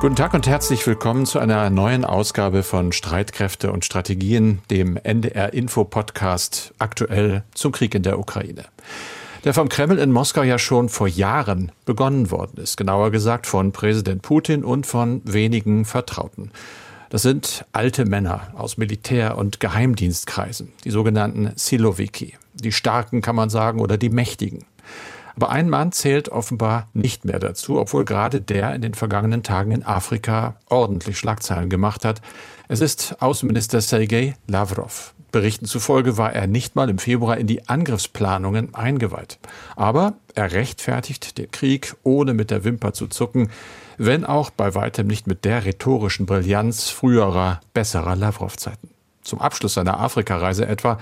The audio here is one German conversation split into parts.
Guten Tag und herzlich willkommen zu einer neuen Ausgabe von Streitkräfte und Strategien, dem NDR Info Podcast aktuell zum Krieg in der Ukraine. Der vom Kreml in Moskau ja schon vor Jahren begonnen worden ist, genauer gesagt von Präsident Putin und von wenigen Vertrauten. Das sind alte Männer aus Militär- und Geheimdienstkreisen, die sogenannten Siloviki. Die Starken kann man sagen oder die Mächtigen. Aber ein Mann zählt offenbar nicht mehr dazu, obwohl gerade der in den vergangenen Tagen in Afrika ordentlich Schlagzeilen gemacht hat. Es ist Außenminister Sergei Lavrov. Berichten zufolge war er nicht mal im Februar in die Angriffsplanungen eingeweiht. Aber er rechtfertigt den Krieg, ohne mit der Wimper zu zucken, wenn auch bei weitem nicht mit der rhetorischen Brillanz früherer, besserer Lavrov-Zeiten zum Abschluss seiner Afrikareise etwa,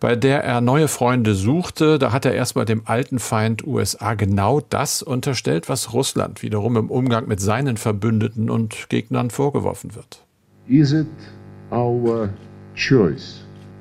bei der er neue Freunde suchte. Da hat er erstmal dem alten Feind USA genau das unterstellt, was Russland wiederum im Umgang mit seinen Verbündeten und Gegnern vorgeworfen wird. Is it our choice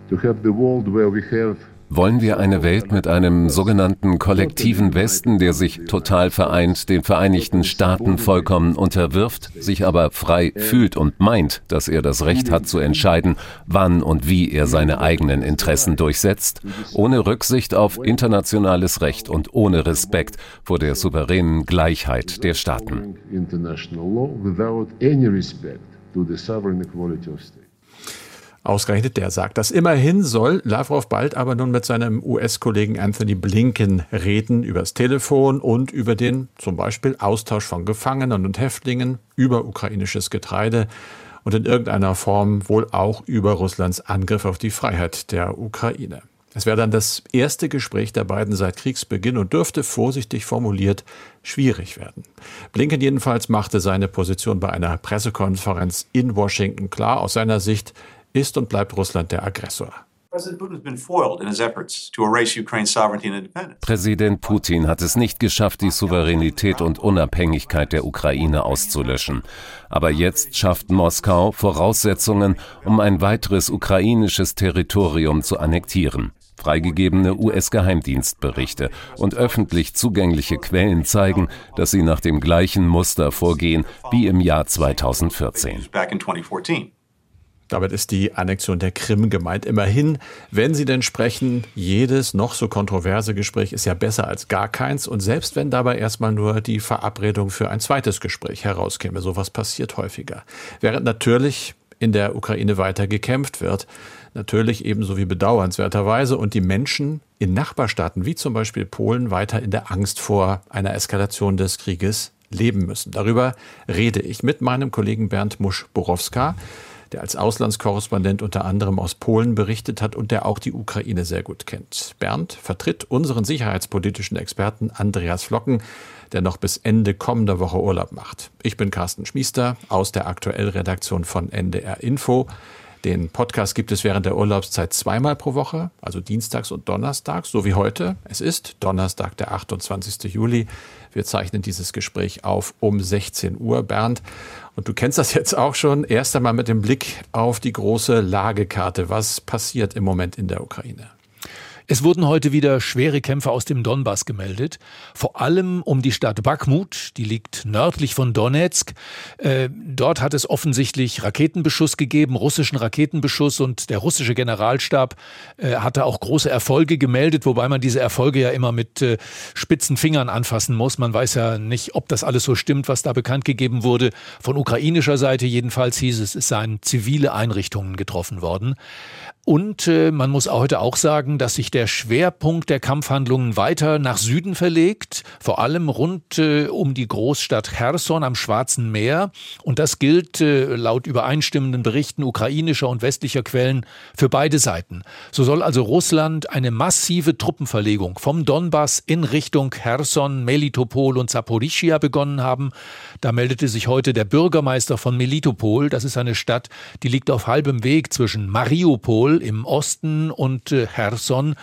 to have the world where we have wollen wir eine Welt mit einem sogenannten kollektiven Westen, der sich total vereint, den Vereinigten Staaten vollkommen unterwirft, sich aber frei fühlt und meint, dass er das Recht hat zu entscheiden, wann und wie er seine eigenen Interessen durchsetzt, ohne Rücksicht auf internationales Recht und ohne Respekt vor der souveränen Gleichheit der Staaten. Ausgerechnet der sagt das. Immerhin soll Lavrov bald aber nun mit seinem US-Kollegen Anthony Blinken reden übers Telefon und über den zum Beispiel Austausch von Gefangenen und Häftlingen, über ukrainisches Getreide und in irgendeiner Form wohl auch über Russlands Angriff auf die Freiheit der Ukraine. Es wäre dann das erste Gespräch der beiden seit Kriegsbeginn und dürfte vorsichtig formuliert schwierig werden. Blinken jedenfalls machte seine Position bei einer Pressekonferenz in Washington klar. Aus seiner Sicht ist und bleibt Russland der Aggressor. Präsident Putin hat es nicht geschafft, die Souveränität und Unabhängigkeit der Ukraine auszulöschen. Aber jetzt schafft Moskau Voraussetzungen, um ein weiteres ukrainisches Territorium zu annektieren. Freigegebene US-Geheimdienstberichte und öffentlich zugängliche Quellen zeigen, dass sie nach dem gleichen Muster vorgehen wie im Jahr 2014. Damit ist die Annexion der Krim gemeint. Immerhin, wenn Sie denn sprechen, jedes noch so kontroverse Gespräch ist ja besser als gar keins. Und selbst wenn dabei erstmal nur die Verabredung für ein zweites Gespräch herauskäme, sowas passiert häufiger. Während natürlich in der Ukraine weiter gekämpft wird, natürlich ebenso wie bedauernswerterweise und die Menschen in Nachbarstaaten wie zum Beispiel Polen weiter in der Angst vor einer Eskalation des Krieges leben müssen. Darüber rede ich mit meinem Kollegen Bernd Musch-Borowska der als Auslandskorrespondent unter anderem aus Polen berichtet hat und der auch die Ukraine sehr gut kennt. Bernd vertritt unseren sicherheitspolitischen Experten Andreas Flocken, der noch bis Ende kommender Woche Urlaub macht. Ich bin Carsten Schmiester aus der Aktuellredaktion von NDR Info. Den Podcast gibt es während der Urlaubszeit zweimal pro Woche, also dienstags und donnerstags, so wie heute. Es ist Donnerstag, der 28. Juli. Wir zeichnen dieses Gespräch auf um 16 Uhr, Bernd. Und du kennst das jetzt auch schon. Erst einmal mit dem Blick auf die große Lagekarte. Was passiert im Moment in der Ukraine? Es wurden heute wieder schwere Kämpfe aus dem Donbass gemeldet, vor allem um die Stadt Bakhmut, die liegt nördlich von Donetsk. Äh, dort hat es offensichtlich Raketenbeschuss gegeben, russischen Raketenbeschuss und der russische Generalstab äh, hatte auch große Erfolge gemeldet, wobei man diese Erfolge ja immer mit äh, spitzen Fingern anfassen muss. Man weiß ja nicht, ob das alles so stimmt, was da bekannt gegeben wurde. Von ukrainischer Seite jedenfalls hieß es, es seien zivile Einrichtungen getroffen worden. Und äh, man muss heute auch sagen, dass sich der Schwerpunkt der Kampfhandlungen weiter nach Süden verlegt, vor allem rund äh, um die Großstadt Cherson am Schwarzen Meer. Und das gilt äh, laut übereinstimmenden Berichten ukrainischer und westlicher Quellen für beide Seiten. So soll also Russland eine massive Truppenverlegung vom Donbass in Richtung Cherson, Melitopol und Zaporischia begonnen haben. Da meldete sich heute der Bürgermeister von Melitopol. Das ist eine Stadt, die liegt auf halbem Weg zwischen Mariupol im Osten und äh, Cherson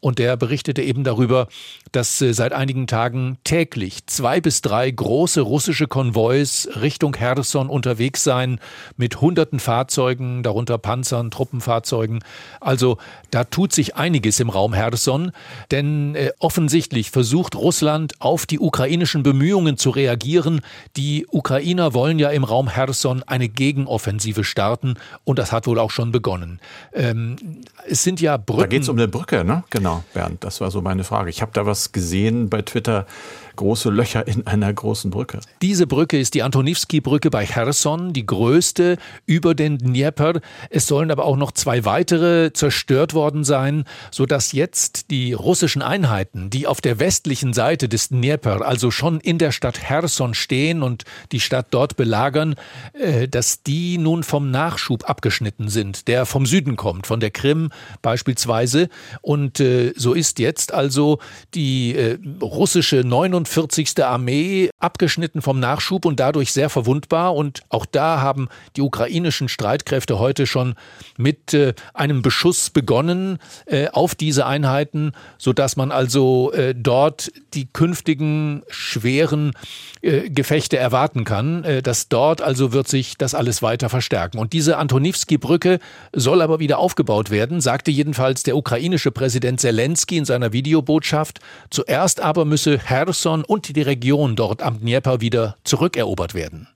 und der berichtete eben darüber, dass äh, seit einigen Tagen täglich zwei bis drei große russische Konvois Richtung Cherson unterwegs seien mit hunderten Fahrzeugen, darunter Panzern, Truppenfahrzeugen. Also da tut sich einiges im Raum Cherson, denn äh, offensichtlich versucht Russland auf die ukrainischen Bemühungen zu reagieren. Die Ukrainer wollen ja im Raum Cherson eine Gegenoffensive starten und das hat wohl auch schon begonnen. Ähm, es sind ja Brücken. Da geht es um eine Brücke, ne? Genau, Bernd, das war so meine Frage. Ich habe da was gesehen bei Twitter, große Löcher in einer großen Brücke. Diese Brücke ist die Antonivsky-Brücke bei Cherson, die größte über den Dnieper. Es sollen aber auch noch zwei weitere zerstört worden sein, sodass jetzt die russischen Einheiten, die auf der westlichen Seite des Dnieper, also schon in der Stadt Cherson stehen und die Stadt dort belagern, äh, dass die nun vom Nachschub abgeschnitten sind, der vom Süden kommt, von der Krim beispielsweise. Und äh, so ist jetzt also die äh, russische 49 41. Armee abgeschnitten vom Nachschub und dadurch sehr verwundbar. Und auch da haben die ukrainischen Streitkräfte heute schon mit äh, einem Beschuss begonnen äh, auf diese Einheiten, sodass man also äh, dort die künftigen schweren äh, Gefechte erwarten kann. Äh, dass dort also wird sich das alles weiter verstärken. Und diese Antonivsky-Brücke soll aber wieder aufgebaut werden, sagte jedenfalls der ukrainische Präsident Zelensky in seiner Videobotschaft. Zuerst aber müsse Cherson Cherson und die Region dort am Dnieper wieder zurückerobert werden.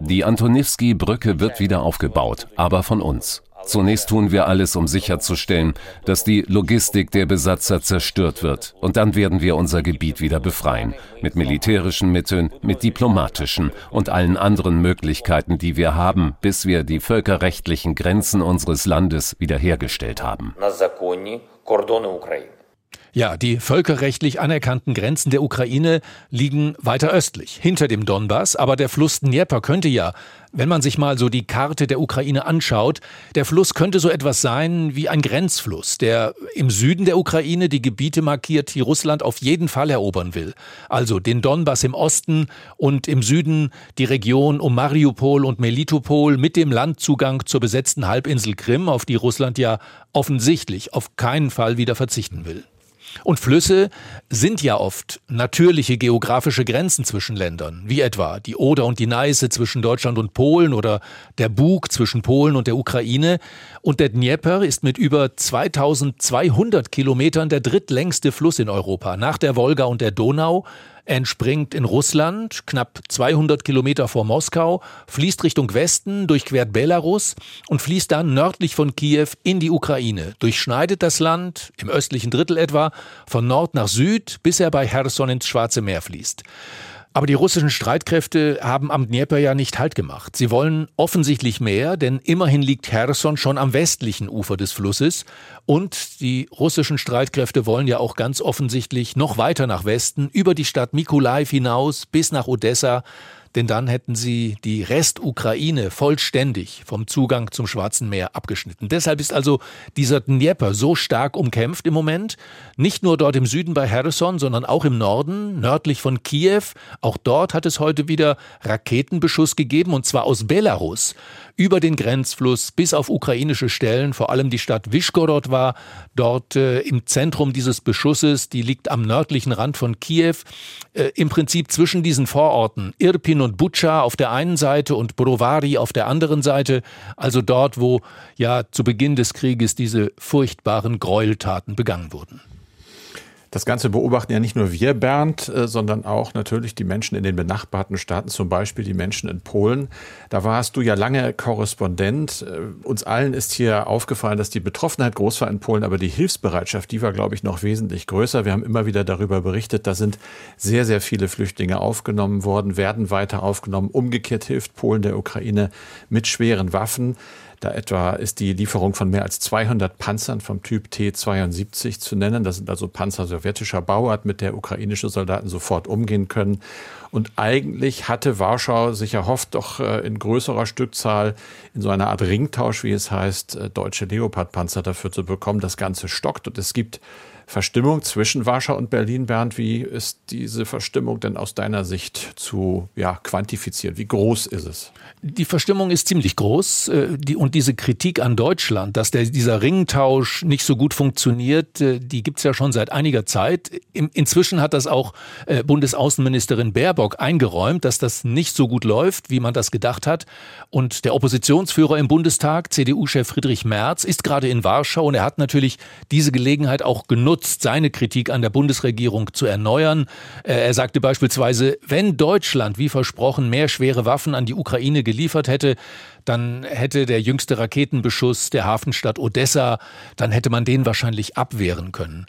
Die Antonivsky-Brücke wird wieder aufgebaut, aber von uns. Zunächst tun wir alles, um sicherzustellen, dass die Logistik der Besatzer zerstört wird. Und dann werden wir unser Gebiet wieder befreien. Mit militärischen Mitteln, mit diplomatischen und allen anderen Möglichkeiten, die wir haben, bis wir die völkerrechtlichen Grenzen unseres Landes wiederhergestellt haben. Ja, die völkerrechtlich anerkannten Grenzen der Ukraine liegen weiter östlich, hinter dem Donbass, aber der Fluss Dnieper könnte ja, wenn man sich mal so die Karte der Ukraine anschaut, der Fluss könnte so etwas sein wie ein Grenzfluss, der im Süden der Ukraine die Gebiete markiert, die Russland auf jeden Fall erobern will. Also den Donbass im Osten und im Süden die Region um Mariupol und Melitopol mit dem Landzugang zur besetzten Halbinsel Krim, auf die Russland ja offensichtlich auf keinen Fall wieder verzichten will. Und Flüsse sind ja oft natürliche geografische Grenzen zwischen Ländern, wie etwa die Oder und die Neiße zwischen Deutschland und Polen oder der Bug zwischen Polen und der Ukraine. Und der Dnieper ist mit über 2200 Kilometern der drittlängste Fluss in Europa, nach der Wolga und der Donau, entspringt in Russland, knapp 200 Kilometer vor Moskau, fließt Richtung Westen, durchquert Belarus und fließt dann nördlich von Kiew in die Ukraine, durchschneidet das Land, im östlichen Drittel etwa, von Nord nach Süd, bis er bei Cherson ins Schwarze Meer fließt. Aber die russischen Streitkräfte haben am Dnieper ja nicht Halt gemacht. Sie wollen offensichtlich mehr, denn immerhin liegt Cherson schon am westlichen Ufer des Flusses und die russischen Streitkräfte wollen ja auch ganz offensichtlich noch weiter nach Westen, über die Stadt Mykolaiv hinaus bis nach Odessa denn dann hätten sie die Restukraine vollständig vom Zugang zum Schwarzen Meer abgeschnitten. Deshalb ist also dieser Dnieper so stark umkämpft im Moment, nicht nur dort im Süden bei Cherson, sondern auch im Norden, nördlich von Kiew. Auch dort hat es heute wieder Raketenbeschuss gegeben, und zwar aus Belarus über den Grenzfluss bis auf ukrainische Stellen, vor allem die Stadt Wischgorod war dort äh, im Zentrum dieses Beschusses, die liegt am nördlichen Rand von Kiew, äh, im Prinzip zwischen diesen Vororten Irpin und Butscha auf der einen Seite und Brovary auf der anderen Seite, also dort, wo ja zu Beginn des Krieges diese furchtbaren Gräueltaten begangen wurden. Das Ganze beobachten ja nicht nur wir, Bernd, äh, sondern auch natürlich die Menschen in den benachbarten Staaten, zum Beispiel die Menschen in Polen. Da warst du ja lange Korrespondent. Äh, uns allen ist hier aufgefallen, dass die Betroffenheit groß war in Polen, aber die Hilfsbereitschaft, die war, glaube ich, noch wesentlich größer. Wir haben immer wieder darüber berichtet, da sind sehr, sehr viele Flüchtlinge aufgenommen worden, werden weiter aufgenommen. Umgekehrt hilft Polen der Ukraine mit schweren Waffen. Da etwa ist die Lieferung von mehr als 200 Panzern vom Typ T-72 zu nennen. Das sind also Panzer sowjetischer Bauart, mit der ukrainische Soldaten sofort umgehen können. Und eigentlich hatte Warschau sich erhofft, doch äh, in größerer Stückzahl in so einer Art Ringtausch, wie es heißt, äh, deutsche Leopard-Panzer dafür zu bekommen. Das Ganze stockt und es gibt Verstimmung zwischen Warschau und Berlin. Bernd, wie ist diese Verstimmung denn aus deiner Sicht zu ja, quantifizieren? Wie groß ist es? Die Verstimmung ist ziemlich groß äh, und diese Kritik an Deutschland, dass der, dieser Ringtausch nicht so gut funktioniert, äh, die gibt's ja schon seit einiger Zeit. In, inzwischen hat das auch äh, Bundesaußenministerin Baerbock eingeräumt, dass das nicht so gut läuft, wie man das gedacht hat. Und der Oppositionsführer im Bundestag, CDU-Chef Friedrich Merz, ist gerade in Warschau und er hat natürlich diese Gelegenheit auch genutzt, seine Kritik an der Bundesregierung zu erneuern. Äh, er sagte beispielsweise, wenn Deutschland, wie versprochen, mehr schwere Waffen an die Ukraine geliefert hätte, dann hätte der jüngste Raketenbeschuss der Hafenstadt Odessa, dann hätte man den wahrscheinlich abwehren können.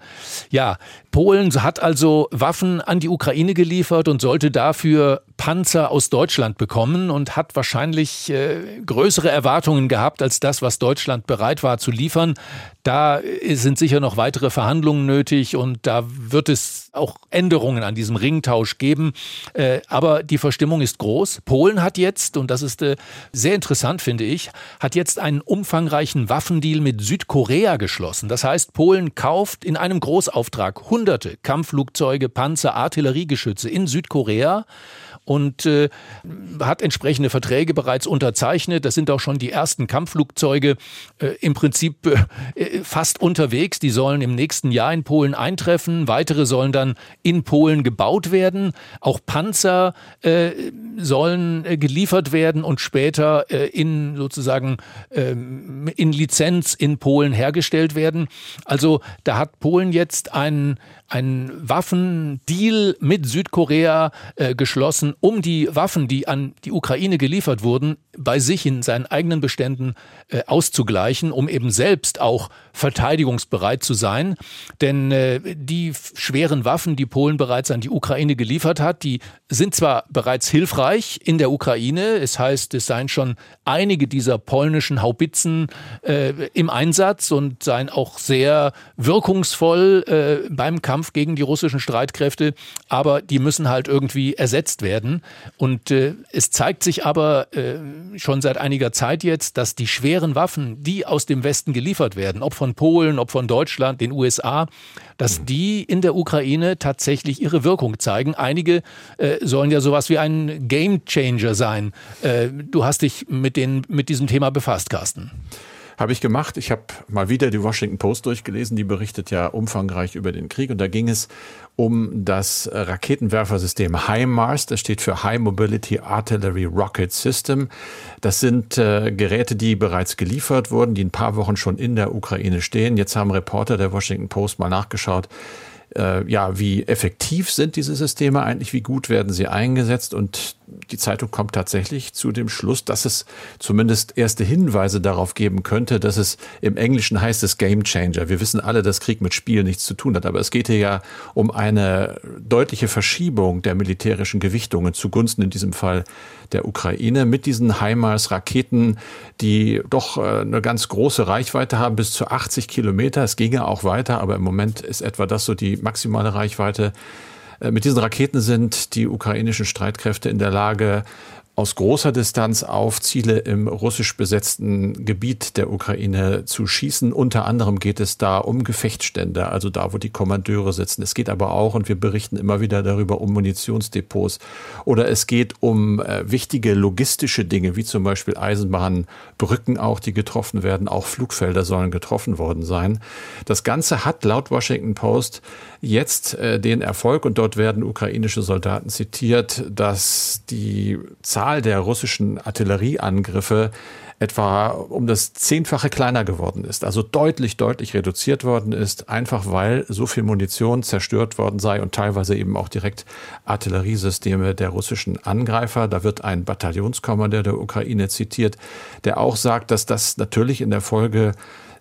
Ja, Polen hat also Waffen an die Ukraine geliefert und sollte dafür Panzer aus Deutschland bekommen und hat wahrscheinlich äh, größere Erwartungen gehabt als das, was Deutschland bereit war zu liefern. Da sind sicher noch weitere Verhandlungen nötig und da wird es auch Änderungen an diesem Ringtausch geben. Äh, aber die Verstimmung ist groß. Polen hat jetzt, und das ist äh, sehr interessant, finde ich, hat jetzt einen umfangreichen Waffendeal mit Südkorea geschlossen. Das heißt, Polen kauft in einem Großauftrag hunderte Kampfflugzeuge, Panzer, Artilleriegeschütze in Südkorea und äh, hat entsprechende Verträge bereits unterzeichnet. Das sind auch schon die ersten Kampfflugzeuge äh, im Prinzip äh, fast unterwegs. Die sollen im nächsten Jahr in Polen eintreffen. Weitere sollen dann in Polen gebaut werden. Auch Panzer äh, sollen äh, geliefert werden und später äh, in sozusagen ähm, in Lizenz in Polen hergestellt werden. Also da hat Polen jetzt einen einen Waffendeal mit Südkorea äh, geschlossen, um die Waffen, die an die Ukraine geliefert wurden, bei sich in seinen eigenen Beständen äh, auszugleichen, um eben selbst auch verteidigungsbereit zu sein. Denn äh, die schweren Waffen, die Polen bereits an die Ukraine geliefert hat, die sind zwar bereits hilfreich in der Ukraine, es heißt, es seien schon einige dieser polnischen Haubitzen äh, im Einsatz und seien auch sehr wirkungsvoll äh, beim Kampf Kampf gegen die russischen Streitkräfte, aber die müssen halt irgendwie ersetzt werden. Und äh, es zeigt sich aber äh, schon seit einiger Zeit jetzt, dass die schweren Waffen, die aus dem Westen geliefert werden, ob von Polen, ob von Deutschland, den USA, dass die in der Ukraine tatsächlich ihre Wirkung zeigen. Einige äh, sollen ja sowas wie ein Game Changer sein. Äh, du hast dich mit, den, mit diesem Thema befasst, Carsten. Habe ich gemacht. Ich habe mal wieder die Washington Post durchgelesen. Die berichtet ja umfangreich über den Krieg. Und da ging es um das Raketenwerfersystem HIMARS. Das steht für High Mobility Artillery Rocket System. Das sind äh, Geräte, die bereits geliefert wurden, die ein paar Wochen schon in der Ukraine stehen. Jetzt haben Reporter der Washington Post mal nachgeschaut, äh, ja, wie effektiv sind diese Systeme eigentlich, wie gut werden sie eingesetzt und die Zeitung kommt tatsächlich zu dem Schluss, dass es zumindest erste Hinweise darauf geben könnte, dass es im Englischen heißt es Game Changer. Wir wissen alle, dass Krieg mit Spiel nichts zu tun hat, aber es geht hier ja um eine deutliche Verschiebung der militärischen Gewichtungen zugunsten in diesem Fall der Ukraine mit diesen HIMARS-Raketen, die doch äh, eine ganz große Reichweite haben, bis zu 80 Kilometer. Es ginge auch weiter, aber im Moment ist etwa das so die maximale Reichweite. Äh, mit diesen Raketen sind die ukrainischen Streitkräfte in der Lage, aus großer Distanz auf Ziele im russisch besetzten Gebiet der Ukraine zu schießen. Unter anderem geht es da um Gefechtsstände, also da, wo die Kommandeure sitzen. Es geht aber auch, und wir berichten immer wieder darüber, um Munitionsdepots. Oder es geht um äh, wichtige logistische Dinge, wie zum Beispiel Eisenbahnbrücken auch, die getroffen werden. Auch Flugfelder sollen getroffen worden sein. Das Ganze hat laut Washington Post jetzt äh, den Erfolg, und dort werden ukrainische Soldaten zitiert, dass die Zahl der russischen Artillerieangriffe etwa um das Zehnfache kleiner geworden ist, also deutlich, deutlich reduziert worden ist, einfach weil so viel Munition zerstört worden sei und teilweise eben auch direkt Artilleriesysteme der russischen Angreifer. Da wird ein Bataillonskommandeur der Ukraine zitiert, der auch sagt, dass das natürlich in der Folge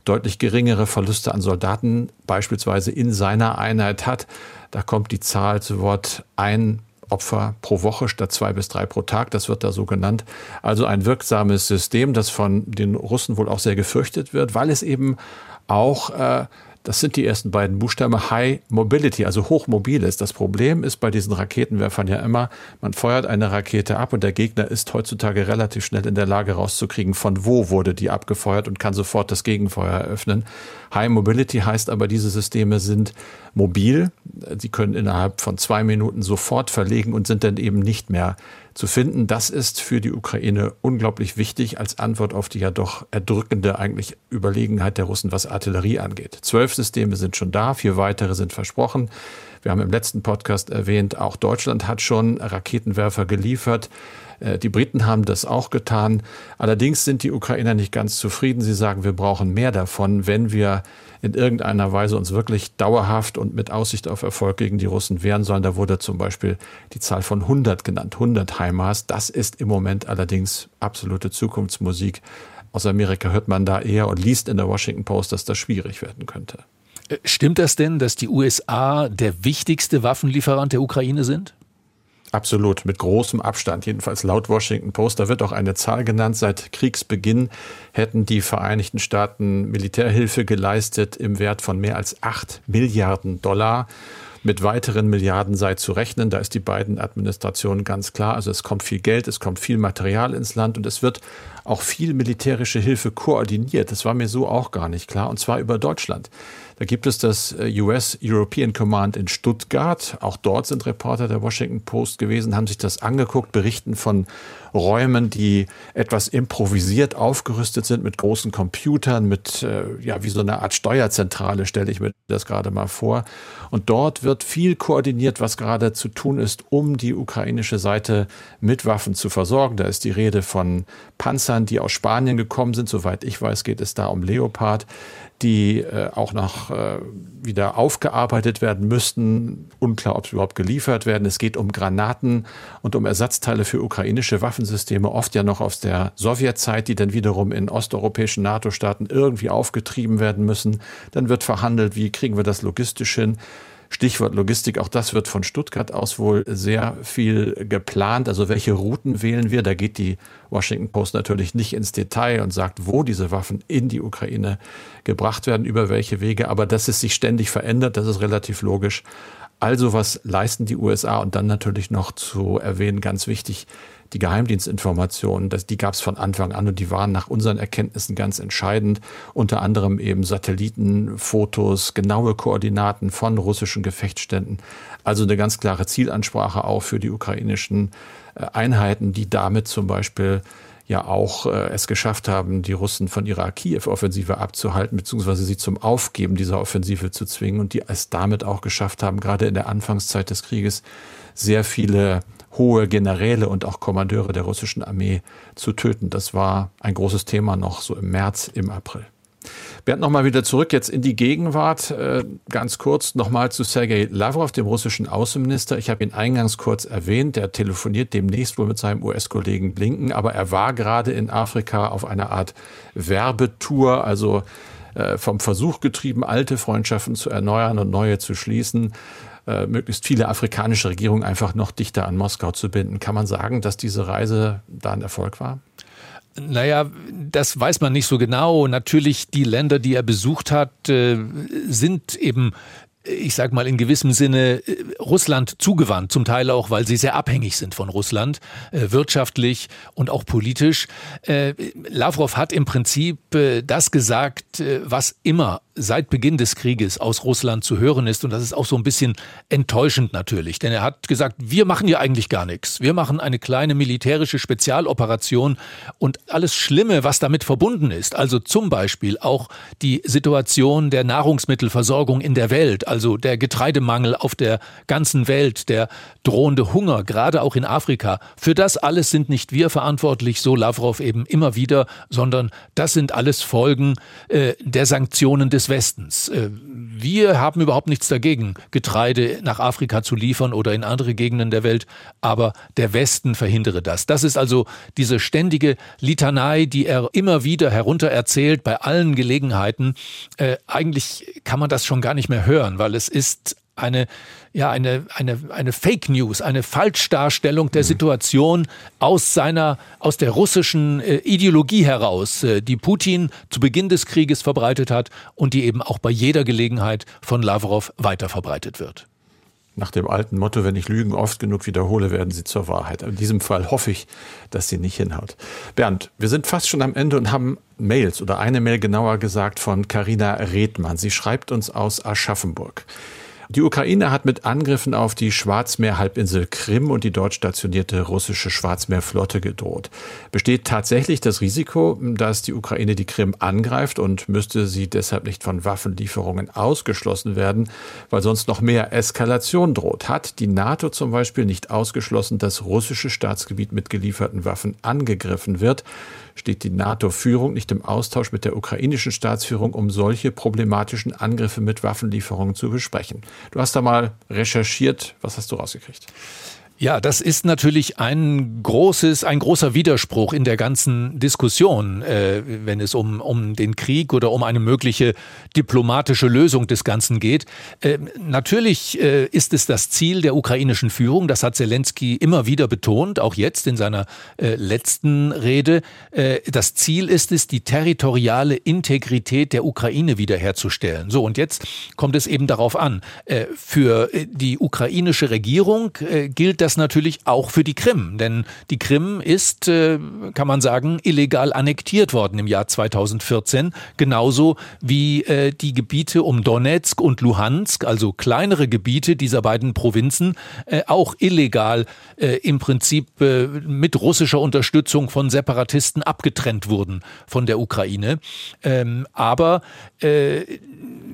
deutlich geringere Verluste an Soldaten beispielsweise in seiner Einheit hat. Da kommt die Zahl zu Wort ein Opfer pro Woche statt zwei bis drei pro Tag. Das wird da so genannt. Also ein wirksames System, das von den Russen wohl auch sehr gefürchtet wird, weil es eben auch äh, Das sind die ersten beiden Buchstaben High Mobility, also hochmobiles. Das Problem ist bei diesen Raketenwerfern ja immer, man feuert eine Rakete ab und der Gegner ist heutzutage relativ schnell in der Lage rauszukriegen, von wo wurde die abgefeuert und kann sofort das Gegenfeuer eröffnen. High Mobility heißt aber, diese Systeme sind mobil. Sie können innerhalb von zwei Minuten sofort verlegen und sind dann eben nicht mehr zu finden. Das ist für die Ukraine unglaublich wichtig als Antwort auf die ja doch erdrückende eigentlich Überlegenheit der Russen, was Artillerie angeht. Zwölf Systeme sind schon da, vier weitere sind versprochen. Wir haben im letzten Podcast erwähnt, auch Deutschland hat schon Raketenwerfer geliefert. Äh, die Briten haben das auch getan. Allerdings sind die Ukrainer nicht ganz zufrieden. Sie sagen, wir brauchen mehr davon, wenn wir in irgendeiner Weise uns wirklich dauerhaft und mit Aussicht auf Erfolg gegen die Russen wehren sollen. Da wurde zum Beispiel die Zahl von 100 genannt, 100 HIMARS. Das ist im Moment allerdings absolute Zukunftsmusik. Aus Amerika hört man da eher und liest in der Washington Post, dass das schwierig werden könnte. Äh, stimmt das denn, dass die USA der wichtigste Waffenlieferant der Ukraine sind? Absolut, mit großem Abstand, jedenfalls laut Washington Post. Da wird auch eine Zahl genannt. Seit Kriegsbeginn hätten die Vereinigten Staaten Militärhilfe geleistet im Wert von mehr als acht Milliarden Dollar. Mit weiteren Milliarden sei zu rechnen. Da ist die beiden Administrationen ganz klar. Also es kommt viel Geld, es kommt viel Material ins Land und es wird auch viel militärische Hilfe koordiniert. Das war mir so auch gar nicht klar. Und zwar über Deutschland. Da gibt es das äh, US European Command in Stuttgart. Auch dort sind Reporter der Washington Post gewesen, haben sich das angeguckt, berichten von Räumen, die etwas improvisiert aufgerüstet sind mit großen Computern, mit, äh, ja, wie so eine Art Steuerzentrale, stelle ich mir das gerade mal vor. Und dort wird viel koordiniert, was gerade zu tun ist, um die ukrainische Seite mit Waffen zu versorgen. Da ist die Rede von Panzern, die aus Spanien gekommen sind. Soweit ich weiß, geht es da um Leopard die äh, auch noch äh, wieder aufgearbeitet werden müssten. Unklar, ob sie überhaupt geliefert werden. Es geht um Granaten und um Ersatzteile für ukrainische Waffensysteme, oft ja noch aus der Sowjetzeit, die dann wiederum in osteuropäischen NATO-Staaten irgendwie aufgetrieben werden müssen. Dann wird verhandelt, wie kriegen wir das logistisch hin. Stichwort Logistik, auch das wird von Stuttgart aus wohl sehr viel geplant. Also welche Routen wählen wir? Da geht die Washington Post natürlich nicht ins Detail und sagt, wo diese Waffen in die Ukraine gebracht werden, über welche Wege. Aber dass es sich ständig verändert, das ist relativ logisch. Also was leisten die USA? Und dann natürlich noch zu erwähnen, ganz wichtig, die Geheimdienstinformationen, das, die gab es von Anfang an und die waren nach unseren Erkenntnissen ganz entscheidend. Unter anderem eben Satellitenfotos, genaue Koordinaten von russischen Gefechtsständen. Also eine ganz klare Zielansprache auch für die ukrainischen äh, Einheiten, die damit zum Beispiel ja auch äh, es geschafft haben, die Russen von ihrer Kiew-Offensive abzuhalten, beziehungsweise sie zum Aufgeben dieser Offensive zu zwingen und die es damit auch geschafft haben, gerade in der Anfangszeit des Krieges sehr viele hohe Generäle und auch Kommandeure der russischen Armee zu töten. Das war ein großes Thema noch so im März, im April. Bernd, nochmal wieder zurück jetzt in die Gegenwart. Äh, ganz kurz nochmal zu Sergei Lavrov, dem russischen Außenminister. Ich habe ihn eingangs kurz erwähnt. Er telefoniert demnächst wohl mit seinem US-Kollegen Blinken, aber er war gerade in Afrika auf einer Art Werbetour, also äh, vom Versuch getrieben, alte Freundschaften zu erneuern und neue zu schließen. Äh, möglichst viele afrikanische Regierungen einfach noch dichter an Moskau zu binden. Kann man sagen, dass diese Reise da ein Erfolg war? Naja, das weiß man nicht so genau. Natürlich, die Länder, die er besucht hat, äh, sind eben ich sage mal in gewissem Sinne äh, Russland zugewandt, zum Teil auch, weil sie sehr abhängig sind von Russland, äh, wirtschaftlich und auch politisch. Äh, Lavrov hat im Prinzip das gesagt, was immer seit Beginn des Krieges aus Russland zu hören ist. Und das ist auch so ein bisschen enttäuschend natürlich. Denn er hat gesagt, wir machen hier eigentlich gar nichts. Wir machen eine kleine militärische Spezialoperation und alles Schlimme, was damit verbunden ist. Also zum Beispiel auch die Situation der Nahrungsmittelversorgung in der Welt, also der Getreidemangel auf der ganzen Welt, der drohende Hunger, gerade auch in Afrika. Für das alles sind nicht wir verantwortlich, so Lavrov eben immer wieder, sondern das sind alles Folgen äh, der Sanktionen des Westens. Äh, wir haben überhaupt nichts dagegen, Getreide nach Afrika zu liefern oder in andere Gegenden der Welt, aber der Westen verhindere das. Das ist also diese ständige Litanei, die er immer wieder heruntererzählt bei allen Gelegenheiten. Äh, eigentlich kann man das schon gar nicht mehr hören, weil es ist eine, ja, eine, eine, eine Fake News, eine Falschdarstellung der mhm. Situation aus seiner, aus der russischen äh, Ideologie heraus, äh, die Putin zu Beginn des Krieges verbreitet hat und die eben auch bei jeder Gelegenheit von Lavrov weiter verbreitet wird. Nach dem alten Motto, wenn ich Lügen oft genug wiederhole, werden sie zur Wahrheit. In diesem Fall hoffe ich, dass sie nicht hinhaut. Bernd, wir sind fast schon am Ende und haben Mails oder eine Mail genauer gesagt von Karina Redmann. Sie schreibt uns aus Aschaffenburg. Die Ukraine hat mit Angriffen auf die Schwarzmeerhalbinsel Krim und die dort stationierte russische Schwarzmeerflotte gedroht. Besteht tatsächlich das Risiko, dass die Ukraine die Krim angreift und müsste sie deshalb nicht von Waffenlieferungen ausgeschlossen werden, weil sonst noch mehr Eskalation droht? Hat die NATO zum Beispiel nicht ausgeschlossen, dass russische Staatsgebiet mit gelieferten Waffen angegriffen wird? Steht die NATO-Führung nicht im Austausch mit der ukrainischen Staatsführung, um solche problematischen Angriffe mit Waffenlieferungen zu besprechen. Du hast da mal recherchiert. Was hast du rausgekriegt? Ja, das ist natürlich ein großes, ein großer Widerspruch in der ganzen Diskussion, äh, wenn es um, um den Krieg oder um eine mögliche diplomatische Lösung des Ganzen geht. Äh, natürlich äh, ist es das Ziel der ukrainischen Führung, das hat Zelensky immer wieder betont, auch jetzt in seiner äh, letzten Rede. Äh, das Ziel ist es, die territoriale Integrität der Ukraine wiederherzustellen. So, und jetzt kommt es eben darauf an. Äh, für die ukrainische Regierung gilt das das natürlich auch für die Krim, denn die Krim ist, äh, kann man sagen, illegal annektiert worden im Jahr 2014, genauso wie äh, die Gebiete um Donetsk und Luhansk, also kleinere Gebiete dieser beiden Provinzen, äh, auch illegal im Prinzip mit russischer Unterstützung von Separatisten abgetrennt wurden von der Ukraine. Ähm, aber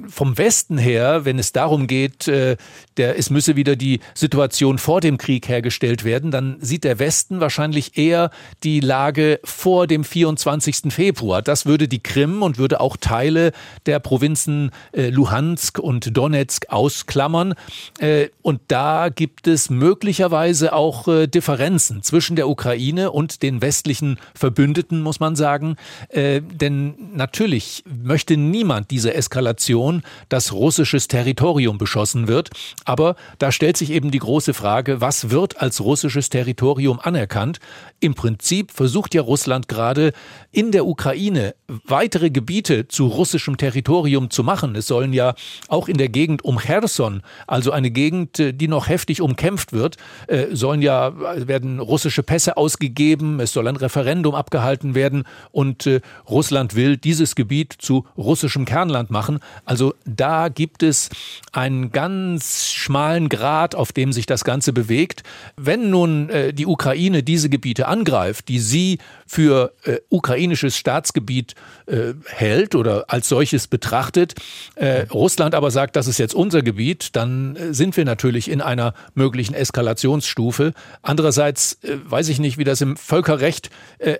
vom Westen her, wenn es darum geht, der, es müsse wieder die Situation vor dem Krieg hergestellt werden, dann sieht der Westen wahrscheinlich eher die Lage vor dem 24. Februar. Das würde die Krim und würde auch Teile der Provinzen äh, Luhansk und Donetsk ausklammern. Äh, und da gibt es möglicherweise auch äh, Differenzen zwischen der Ukraine und den westlichen Verbündeten, muss man sagen. Äh, denn natürlich möchte niemand diese Eskalation, dass russisches Territorium beschossen wird. Aber da stellt sich eben die große Frage, was wird als russisches Territorium anerkannt. Im Prinzip versucht ja Russland gerade in der Ukraine weitere Gebiete zu russischem Territorium zu machen. Es sollen ja auch in der Gegend um Cherson, also eine Gegend, äh, die noch heftig umkämpft wird, äh, sollen ja werden russische Pässe ausgegeben, es soll ein Referendum abgehalten werden und äh, Russland will dieses Gebiet zu russischem Kernland machen. Also da gibt es einen ganz schmalen Grad, auf dem sich das Ganze bewegt. Wenn nun äh, die Ukraine diese Gebiete angreift, die sie für äh, ukrainisches Staatsgebiet äh, hält oder als solches betrachtet, äh, Russland aber sagt, das ist jetzt unser Gebiet, dann äh, sind wir natürlich in einer möglichen Eskalationsstufe. Andererseits äh, weiß ich nicht, wie das im Völkerrecht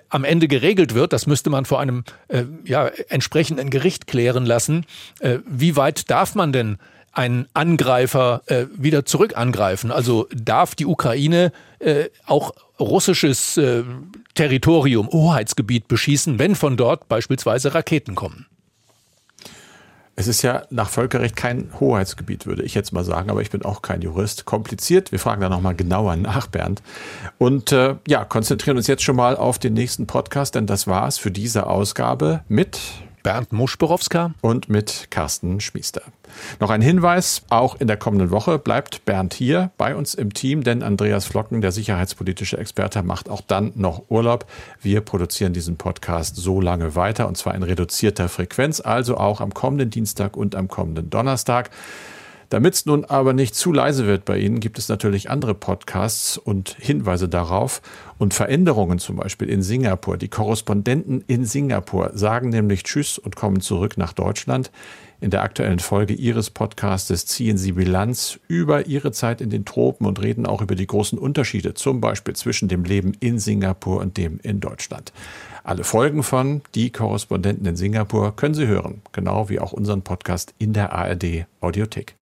am Ende geregelt wird. Das müsste man vor einem ja, entsprechenden Gericht klären lassen. Wie weit darf man denn einen Angreifer äh, wieder zurück angreifen. Also darf die Ukraine äh, auch russisches äh, Territorium, Hoheitsgebiet beschießen, wenn von dort beispielsweise Raketen kommen. Es ist ja nach Völkerrecht kein Hoheitsgebiet, würde ich jetzt mal sagen, aber ich bin auch kein Jurist. Kompliziert. Wir fragen da nochmal genauer nach, Bernd. Und äh, ja, konzentrieren uns jetzt schon mal auf den nächsten Podcast, denn das war's für diese Ausgabe mit Bernd Muschborowska und mit Carsten Schmiester. Noch ein Hinweis, auch in der kommenden Woche bleibt Bernd hier bei uns im Team, denn Andreas Flocken, der sicherheitspolitische Experte, macht auch dann noch Urlaub. Wir produzieren diesen Podcast so lange weiter und zwar in reduzierter Frequenz, also auch am kommenden Dienstag und am kommenden Donnerstag. Damit es nun aber nicht zu leise wird bei Ihnen, gibt es natürlich andere Podcasts und Hinweise darauf und Veränderungen zum Beispiel in Singapur. Die Korrespondenten in Singapur sagen nämlich Tschüss und kommen zurück nach Deutschland. In der aktuellen Folge Ihres Podcastes ziehen Sie Bilanz über Ihre Zeit in den Tropen und reden auch über die großen Unterschiede, zum Beispiel zwischen dem Leben in Singapur und dem in Deutschland. Alle Folgen von Die Korrespondenten in Singapur können Sie hören, genau wie auch unseren Podcast in der ARD Audiothek.